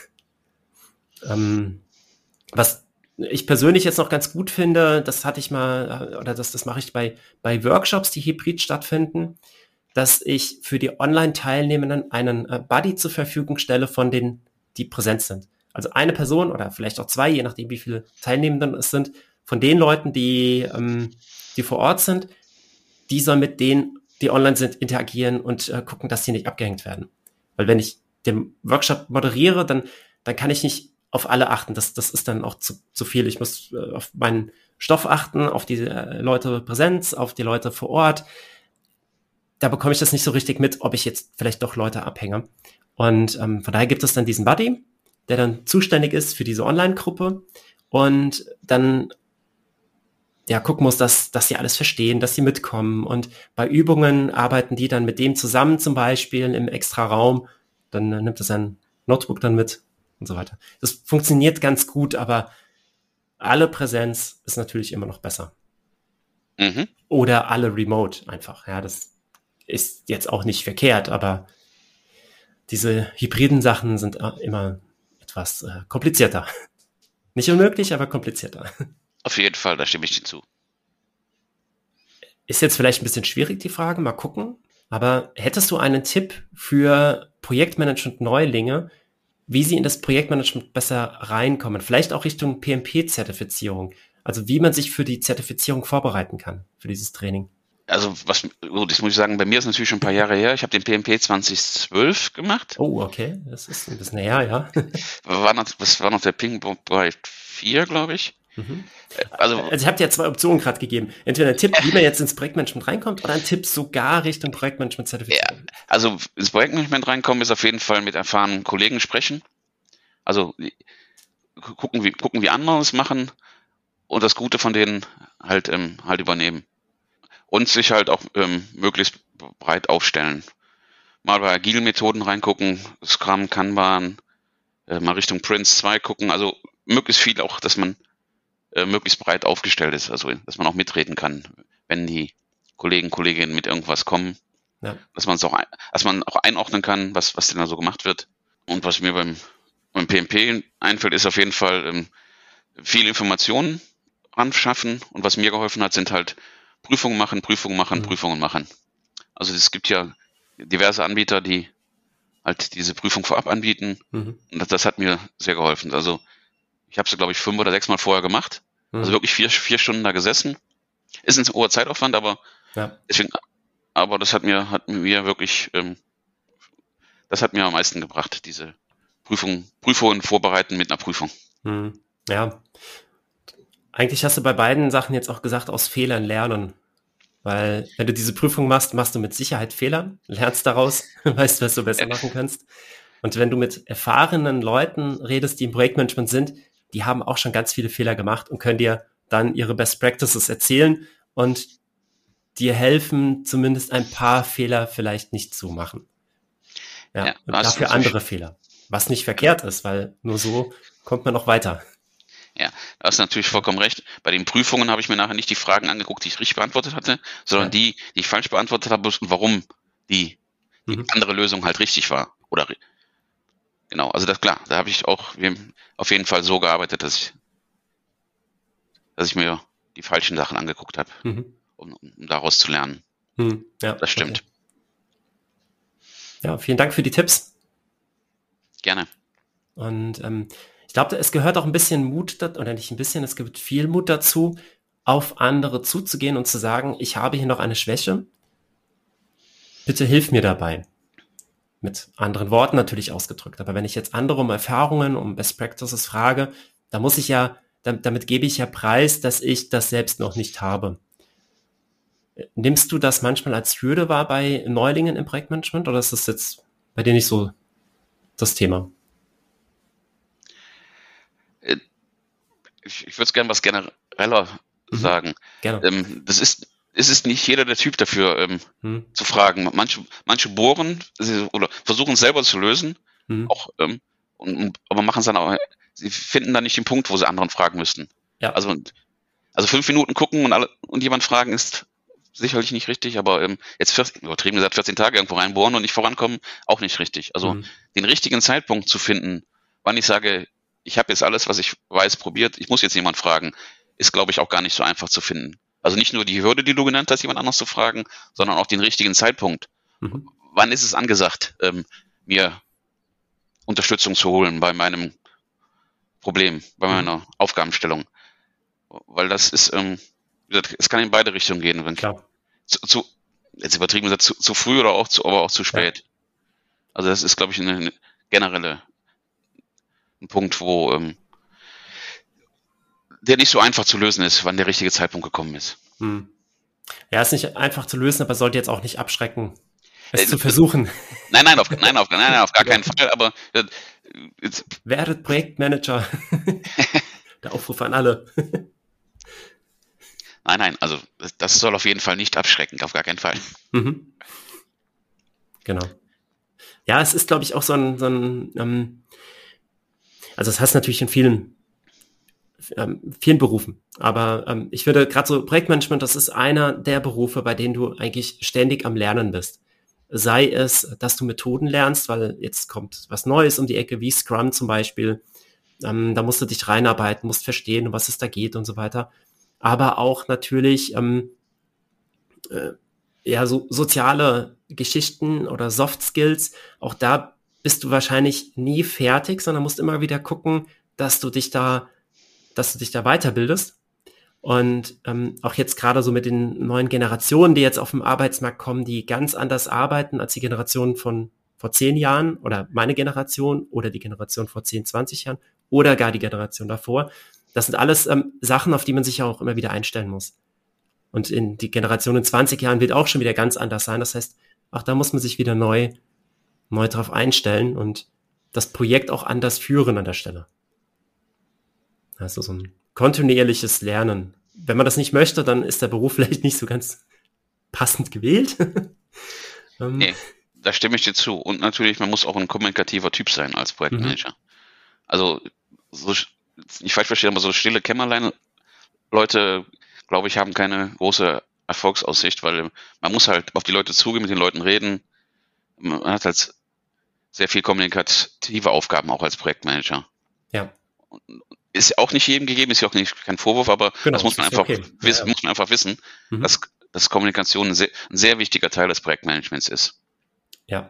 ähm, was ich persönlich jetzt noch ganz gut finde, das hatte ich mal, oder das, das mache ich bei, bei Workshops, die hybrid stattfinden, dass ich für die Online-Teilnehmenden einen äh, Buddy zur Verfügung stelle von denen, die präsent sind. Also eine Person oder vielleicht auch zwei, je nachdem wie viele Teilnehmenden es sind, von den Leuten, die, ähm, die vor Ort sind, die soll mit denen, die online sind, interagieren und äh, gucken, dass sie nicht abgehängt werden. Weil wenn ich den Workshop moderiere, dann, dann kann ich nicht auf alle achten. Das, das ist dann auch zu, zu viel. Ich muss äh, auf meinen Stoff achten, auf die äh, Leute Präsenz, auf die Leute vor Ort. Da bekomme ich das nicht so richtig mit, ob ich jetzt vielleicht doch Leute abhänge. Und ähm, von daher gibt es dann diesen Buddy, der dann zuständig ist für diese Online-Gruppe und dann ja gucken muss, dass, dass sie alles verstehen, dass sie mitkommen. Und bei Übungen arbeiten die dann mit dem zusammen zum Beispiel im extra Raum. Dann äh, nimmt er sein Notebook dann mit und so weiter. Das funktioniert ganz gut, aber alle Präsenz ist natürlich immer noch besser. Mhm. Oder alle Remote einfach. Ja, das ist jetzt auch nicht verkehrt, aber diese hybriden Sachen sind immer etwas äh, komplizierter. Nicht unmöglich, aber komplizierter. Auf jeden Fall, da stimme ich dir zu. Ist jetzt vielleicht ein bisschen schwierig, die Frage, mal gucken. Aber hättest du einen Tipp für Projektmanagement-Neulinge, wie sie in das Projektmanagement besser reinkommen. Vielleicht auch Richtung PMP-Zertifizierung. Also wie man sich für die Zertifizierung vorbereiten kann, für dieses Training. Also was, gut, das muss ich sagen, bei mir ist natürlich schon ein paar Jahre her. Ich habe den PMP 2012 gemacht. Oh, okay, das ist ein bisschen näher, ja. war noch, das war noch der Ping Bright 4, glaube ich. Mhm. Also, also ich habe dir ja zwei Optionen gerade gegeben. Entweder ein Tipp, wie man jetzt ins Projektmanagement reinkommt, oder ein Tipp sogar Richtung Projektmanagement-Zertifizierung. Ja, also ins Projektmanagement reinkommen ist auf jeden Fall mit erfahrenen Kollegen sprechen. Also gucken, wie, gucken, wie andere es machen und das Gute von denen halt, ähm, halt übernehmen. Und sich halt auch ähm, möglichst breit aufstellen. Mal bei Agile-Methoden reingucken, Scrum, Kanban, äh, mal Richtung Prince 2 gucken. Also möglichst viel auch, dass man äh, möglichst breit aufgestellt ist, also dass man auch mitreden kann, wenn die Kollegen, Kolleginnen mit irgendwas kommen, ja. dass man es auch, dass man auch einordnen kann, was, was denn da so gemacht wird. Und was mir beim, beim PMP einfällt, ist auf jeden Fall ähm, viel Informationen anschaffen. Und was mir geholfen hat, sind halt Prüfungen machen, Prüfungen machen, mhm. Prüfungen machen. Also es gibt ja diverse Anbieter, die halt diese Prüfung vorab anbieten. Mhm. Und das, das, hat mir sehr geholfen. Also ich habe sie, glaube ich, fünf oder sechs Mal vorher gemacht. Mhm. Also wirklich vier, vier Stunden da gesessen. Ist ein hoher Zeitaufwand, aber ja. deswegen, aber das hat mir, hat mir wirklich, ähm, das hat mir am meisten gebracht, diese Prüfung, Prüfungen vorbereiten mit einer Prüfung. Mhm. Ja. Eigentlich hast du bei beiden Sachen jetzt auch gesagt, aus Fehlern lernen. Weil wenn du diese Prüfung machst, machst du mit Sicherheit Fehler, lernst daraus, weißt, was du besser machen kannst. Und wenn du mit erfahrenen Leuten redest, die im Projektmanagement sind, die haben auch schon ganz viele Fehler gemacht und können dir dann ihre Best Practices erzählen und dir helfen, zumindest ein paar Fehler vielleicht nicht zu machen. Ja, ja und dafür andere Fehler. Was nicht verkehrt ist, weil nur so kommt man auch weiter. Ja, da hast natürlich vollkommen recht. Bei den Prüfungen habe ich mir nachher nicht die Fragen angeguckt, die ich richtig beantwortet hatte, sondern ja. die, die ich falsch beantwortet habe und warum die, die mhm. andere Lösung halt richtig war. Oder genau, also das klar, da habe ich auch auf jeden Fall so gearbeitet, dass ich, dass ich mir die falschen Sachen angeguckt habe, mhm. um, um, daraus zu lernen. Mhm. Ja, das stimmt. Okay. Ja, vielen Dank für die Tipps. Gerne. Und ähm, ich glaube, es gehört auch ein bisschen Mut, oder nicht ein bisschen, es gibt viel Mut dazu, auf andere zuzugehen und zu sagen, ich habe hier noch eine Schwäche. Bitte hilf mir dabei. Mit anderen Worten natürlich ausgedrückt. Aber wenn ich jetzt andere um Erfahrungen, um Best Practices frage, da muss ich ja, damit gebe ich ja preis, dass ich das selbst noch nicht habe. Nimmst du das manchmal als Hürde wahr bei Neulingen im Projektmanagement oder ist das jetzt bei dir nicht so das Thema? ich, ich würde gerne was genereller mhm. sagen. Gerne. Ähm, das ist, es ist nicht jeder der Typ dafür ähm, mhm. zu fragen. Manche, manche bohren oder versuchen es selber zu lösen, mhm. auch, ähm, und, aber machen es dann auch, sie finden dann nicht den Punkt, wo sie anderen fragen müssten. Ja. Also, also fünf Minuten gucken und, alle, und jemand fragen ist sicherlich nicht richtig, aber ähm, jetzt 14, übertrieben gesagt 14 Tage irgendwo reinbohren und nicht vorankommen, auch nicht richtig. Also mhm. den richtigen Zeitpunkt zu finden, wann ich sage, ich habe jetzt alles, was ich weiß, probiert. Ich muss jetzt jemand fragen. Ist, glaube ich, auch gar nicht so einfach zu finden. Also nicht nur die Hürde, die du genannt hast, jemand anders zu fragen, sondern auch den richtigen Zeitpunkt. Mhm. Wann ist es angesagt, ähm, mir Unterstützung zu holen bei meinem Problem, bei mhm. meiner Aufgabenstellung? Weil das ist, ähm, es kann in beide Richtungen gehen. Wenn Klar. Zu, zu, jetzt übertrieben gesagt, zu, zu früh oder auch zu, aber auch zu spät. Ja. Also das ist, glaube ich, eine, eine generelle ein Punkt, wo ähm, der nicht so einfach zu lösen ist, wann der richtige Zeitpunkt gekommen ist. Hm. Ja, ist nicht einfach zu lösen, aber sollte jetzt auch nicht abschrecken, es äh, zu versuchen. Nein, nein, auf, nein, auf, nein, nein, auf gar keinen Fall, aber äh, jetzt. Werdet Projektmanager. der Aufruf an alle. nein, nein, also das, soll auf jeden Fall nicht abschrecken, auf gar keinen Fall. Mhm. Genau. Ja, es ist, glaube ich, auch so ein, so ein ähm, also das heißt natürlich in vielen, ähm, vielen Berufen. Aber ähm, ich würde gerade so Projektmanagement, das ist einer der Berufe, bei denen du eigentlich ständig am Lernen bist. Sei es, dass du Methoden lernst, weil jetzt kommt was Neues um die Ecke, wie Scrum zum Beispiel. Ähm, da musst du dich reinarbeiten, musst verstehen, was es da geht und so weiter. Aber auch natürlich ähm, äh, ja so soziale Geschichten oder Soft Skills. Auch da bist du wahrscheinlich nie fertig, sondern musst immer wieder gucken, dass du dich da, dass du dich da weiterbildest. Und ähm, auch jetzt gerade so mit den neuen Generationen, die jetzt auf dem Arbeitsmarkt kommen, die ganz anders arbeiten als die Generation von vor zehn Jahren oder meine Generation oder die Generation vor zehn, zwanzig Jahren oder gar die Generation davor. Das sind alles ähm, Sachen, auf die man sich auch immer wieder einstellen muss. Und in die Generation in 20 Jahren wird auch schon wieder ganz anders sein. Das heißt, auch da muss man sich wieder neu neu drauf einstellen und das Projekt auch anders führen an der Stelle. Also so ein kontinuierliches Lernen. Wenn man das nicht möchte, dann ist der Beruf vielleicht nicht so ganz passend gewählt. ähm, nee, da stimme ich dir zu. Und natürlich, man muss auch ein kommunikativer Typ sein als Projektmanager. Mhm. Also, so, nicht falsch verstehen, aber so stille Kämmerlein, Leute, glaube ich, haben keine große Erfolgsaussicht, weil man muss halt auf die Leute zugehen, mit den Leuten reden. Man hat halt sehr viel kommunikative Aufgaben auch als Projektmanager. Ja. Und ist auch nicht jedem gegeben, ist ja auch nicht kein Vorwurf, aber genau, das muss man einfach okay. wissen, ja, ja. muss man einfach wissen, mhm. dass, dass Kommunikation ein sehr, ein sehr wichtiger Teil des Projektmanagements ist. Ja,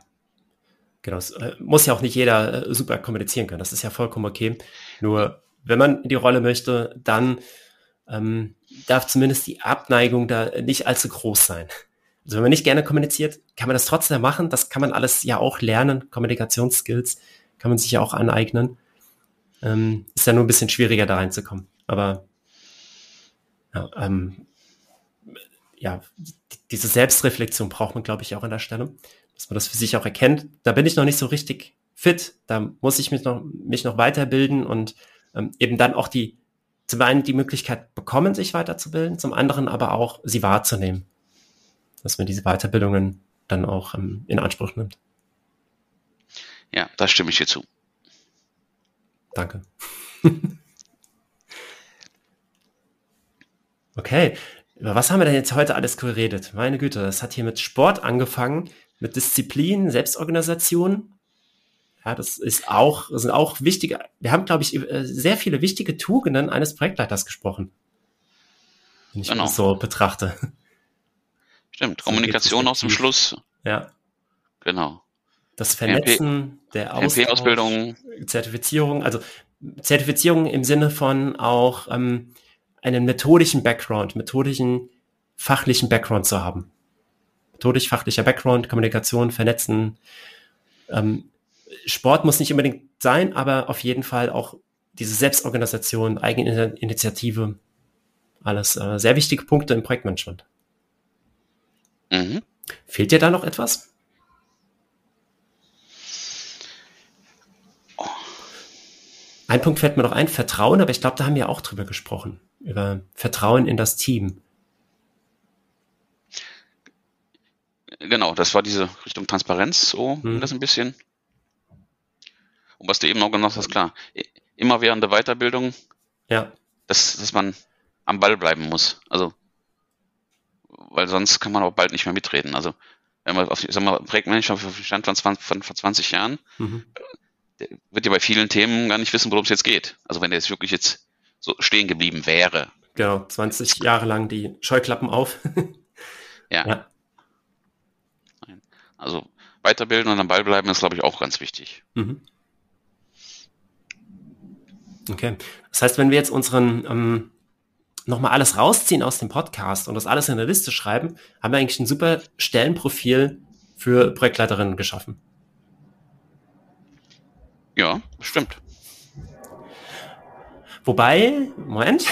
Genau, es äh, muss ja auch nicht jeder äh, super kommunizieren können. Das ist ja vollkommen okay. Nur wenn man in die Rolle möchte, dann ähm, darf zumindest die Abneigung da nicht allzu groß sein. Also wenn man nicht gerne kommuniziert, kann man das trotzdem machen. Das kann man alles ja auch lernen. Kommunikationsskills kann man sich ja auch aneignen. Ähm, ist ja nur ein bisschen schwieriger da reinzukommen. Aber ja, ähm, ja, diese Selbstreflexion braucht man, glaube ich, auch an der Stelle dass man das für sich auch erkennt. Da bin ich noch nicht so richtig fit. Da muss ich mich noch, mich noch weiterbilden und ähm, eben dann auch die, zum einen die Möglichkeit bekommen, sich weiterzubilden, zum anderen aber auch sie wahrzunehmen. Dass man diese Weiterbildungen dann auch ähm, in Anspruch nimmt. Ja, da stimme ich dir zu. Danke. okay, über was haben wir denn jetzt heute alles geredet? Meine Güte, das hat hier mit Sport angefangen mit Disziplin, Selbstorganisation. Ja, das ist auch, das sind auch wichtige, wir haben, glaube ich, äh, sehr viele wichtige Tugenden eines Projektleiters gesprochen. Wenn ich genau. das so betrachte. Stimmt, Kommunikation aus dem Schluss. Ja. Genau. Das Vernetzen MP, der Austausch, Ausbildung. Zertifizierung, also Zertifizierung im Sinne von auch ähm, einen methodischen Background, methodischen, fachlichen Background zu haben methodisch fachlicher Background, Kommunikation, Vernetzen. Ähm, Sport muss nicht unbedingt sein, aber auf jeden Fall auch diese Selbstorganisation, Eigeninitiative, alles äh, sehr wichtige Punkte im Projektmanagement. Mhm. Fehlt dir da noch etwas? Ein Punkt fällt mir noch ein, Vertrauen, aber ich glaube, da haben wir auch drüber gesprochen, über Vertrauen in das Team. Genau, das war diese Richtung Transparenz, so mhm. das ein bisschen. Und was du eben auch gesagt hast, klar, immer während der Weiterbildung, ja. dass, dass man am Ball bleiben muss. Also, weil sonst kann man auch bald nicht mehr mitreden. Also, wenn man auf, sagen wir, Projektmanager auf dem Stand von, 20, von, von 20 Jahren, mhm. Der wird ja bei vielen Themen gar nicht wissen, worum es jetzt geht. Also, wenn der jetzt wirklich jetzt so stehen geblieben wäre. Genau, 20 Jahre lang die Scheuklappen auf. ja. ja. Also weiterbilden und am Ball bleiben ist, glaube ich, auch ganz wichtig. Mhm. Okay. Das heißt, wenn wir jetzt unseren ähm, nochmal alles rausziehen aus dem Podcast und das alles in eine Liste schreiben, haben wir eigentlich ein super Stellenprofil für Projektleiterinnen geschaffen. Ja, stimmt. Wobei, Moment,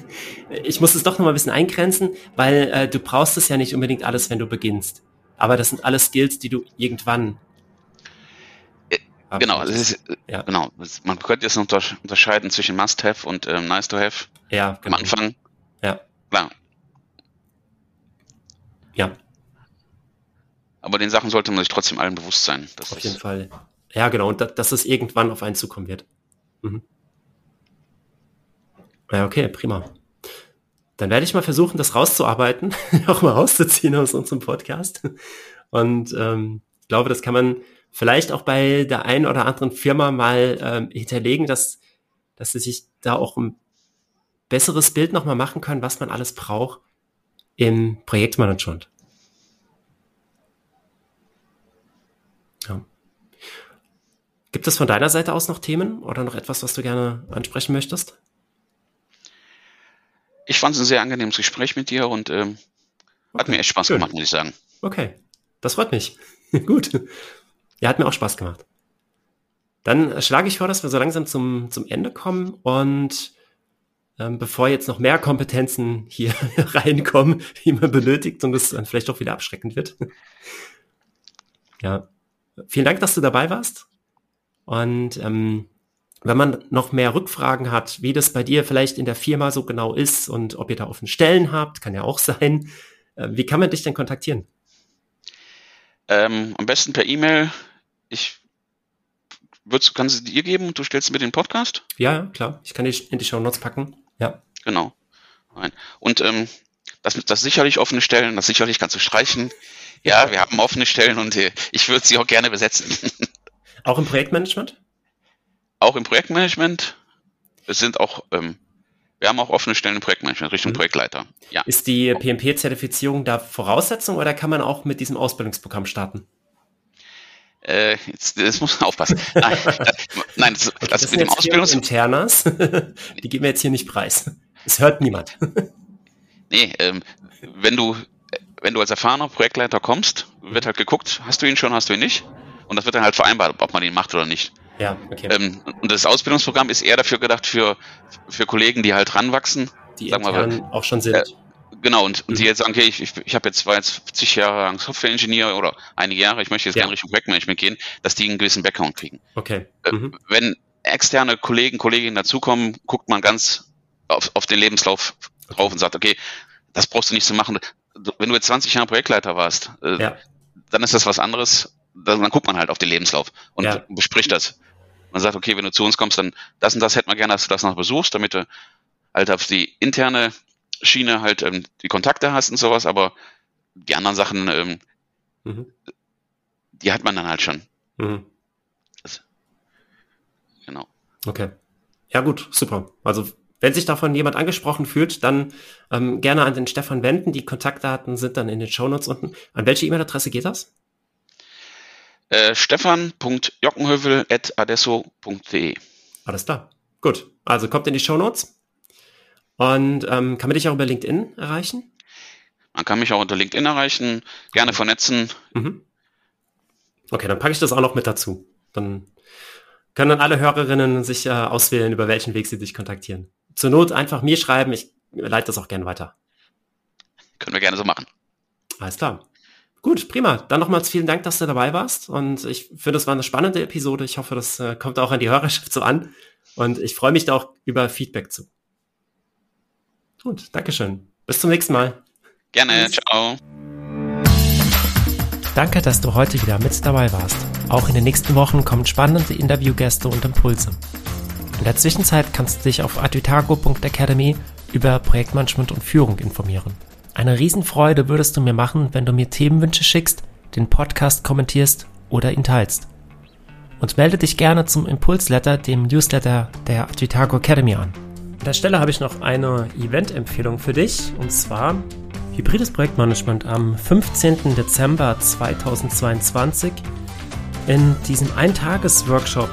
ich muss es doch nochmal ein bisschen eingrenzen, weil äh, du brauchst es ja nicht unbedingt alles, wenn du beginnst. Aber das sind alles Skills, die du irgendwann äh, Genau, das ist, ja. genau. Man könnte jetzt unterscheiden zwischen Must-Have und ähm, Nice-to-Have. Ja, genau. Am Anfang. Ja. Klar. Ja. Aber den Sachen sollte man sich trotzdem allen bewusst sein. auf jeden Fall. Ja, genau. Und da, dass es irgendwann auf einen zukommen wird. Mhm. Ja, okay, prima. Dann werde ich mal versuchen, das rauszuarbeiten, auch mal rauszuziehen aus unserem Podcast. Und ähm, ich glaube, das kann man vielleicht auch bei der einen oder anderen Firma mal ähm, hinterlegen, dass, dass sie sich da auch ein besseres Bild nochmal machen können, was man alles braucht im Projektmanagement. Gibt es von deiner Seite aus noch Themen oder noch etwas, was du gerne ansprechen möchtest? ich fand es ein sehr angenehmes Gespräch mit dir und ähm, okay. hat mir echt Spaß Schön. gemacht, muss ich sagen. Okay, das freut mich. Gut. Ja, hat mir auch Spaß gemacht. Dann schlage ich vor, dass wir so langsam zum, zum Ende kommen und ähm, bevor jetzt noch mehr Kompetenzen hier reinkommen, die man benötigt und es dann vielleicht auch wieder abschreckend wird. ja, vielen Dank, dass du dabei warst. Und ähm, wenn man noch mehr Rückfragen hat, wie das bei dir vielleicht in der Firma so genau ist und ob ihr da offene Stellen habt, kann ja auch sein. Äh, wie kann man dich denn kontaktieren? Ähm, am besten per E-Mail. Ich würdest, kannst du dir geben und du stellst mir den Podcast? Ja, klar. Ich kann dich in die Show Notes packen. Ja. Genau. Und ähm, das, das sicherlich offene Stellen, das sicherlich kannst du streichen. Ja, wir haben offene Stellen und äh, ich würde sie auch gerne besetzen. Auch im Projektmanagement? Auch im Projektmanagement? es sind auch, ähm, wir haben auch offene Stellen im Projektmanagement Richtung mhm. Projektleiter. Ja. Ist die PMP-Zertifizierung da Voraussetzung oder kann man auch mit diesem Ausbildungsprogramm starten? Äh, jetzt, jetzt muss man aufpassen. Nein, nein das, okay, das, das mit dem Ausbildungs... Internas, die geben wir jetzt hier nicht preis. Es hört niemand. nee, ähm, wenn du, wenn du als erfahrener Projektleiter kommst, wird halt geguckt, hast du ihn schon, hast du ihn nicht? Und das wird dann halt vereinbart, ob man ihn macht oder nicht. Ja, okay. Ähm, und das Ausbildungsprogramm ist eher dafür gedacht für, für Kollegen, die halt ranwachsen. Die sagen wir, auch schon sind. Äh, genau, und, und mhm. die jetzt sagen, okay, ich, ich, ich habe jetzt, war jetzt zig Jahre lang Software-Ingenieur oder einige Jahre, ich möchte jetzt ja. gerne Richtung Projektmanagement gehen, dass die einen gewissen Background kriegen. Okay. Äh, mhm. Äh, wenn externe Kollegen, Kolleginnen dazukommen, guckt man ganz auf, auf den Lebenslauf drauf okay. und sagt, okay, das brauchst du nicht so machen. Wenn du jetzt 20 Jahre Projektleiter warst, äh, ja. dann ist das was anderes. Dann, dann, guckt man halt auf den Lebenslauf und ja. bespricht das. Man sagt, okay, wenn du zu uns kommst, dann das und das hätten wir gerne, dass du das noch besuchst, damit du halt auf die interne Schiene halt ähm, die Kontakte hast und sowas, aber die anderen Sachen, ähm, mhm. die hat man dann halt schon. Mhm. Das, genau. Okay. Ja, gut, super. Also wenn sich davon jemand angesprochen fühlt, dann ähm, gerne an den Stefan wenden. Die Kontaktdaten sind dann in den Shownotes unten. An welche E-Mail-Adresse geht das? Äh, stefan.jockenhövel.adesso.de Alles klar. Gut. Also kommt in die Shownotes. Und ähm, kann man dich auch über LinkedIn erreichen? Man kann mich auch unter LinkedIn erreichen, gerne vernetzen. Mhm. Okay, dann packe ich das auch noch mit dazu. Dann können dann alle Hörerinnen sich äh, auswählen, über welchen Weg sie dich kontaktieren. Zur Not einfach mir schreiben, ich leite das auch gerne weiter. Können wir gerne so machen. Alles klar. Gut, prima. Dann nochmals vielen Dank, dass du dabei warst. Und ich finde, es war eine spannende Episode. Ich hoffe, das äh, kommt auch an die Hörerschaft so an. Und ich freue mich da auch über Feedback zu. Gut, Dankeschön. Bis zum nächsten Mal. Gerne, Tschüss. ciao. Danke, dass du heute wieder mit dabei warst. Auch in den nächsten Wochen kommen spannende Interviewgäste und Impulse. In der Zwischenzeit kannst du dich auf advitago.academy über Projektmanagement und Führung informieren. Eine Riesenfreude würdest du mir machen, wenn du mir Themenwünsche schickst, den Podcast kommentierst oder ihn teilst. Und melde dich gerne zum Impulsletter, dem Newsletter der Advitago Academy an. An der Stelle habe ich noch eine Event-Empfehlung für dich und zwar Hybrides Projektmanagement am 15. Dezember 2022. In diesem Eintages-Workshop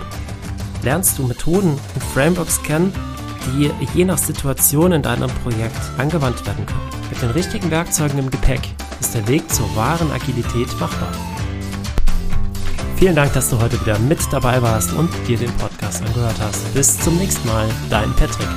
lernst du Methoden und Frameworks kennen, die je nach Situation in deinem Projekt angewandt werden können. Mit den richtigen Werkzeugen im Gepäck ist der Weg zur wahren Agilität machbar. Vielen Dank, dass du heute wieder mit dabei warst und dir den Podcast angehört hast. Bis zum nächsten Mal, dein Patrick.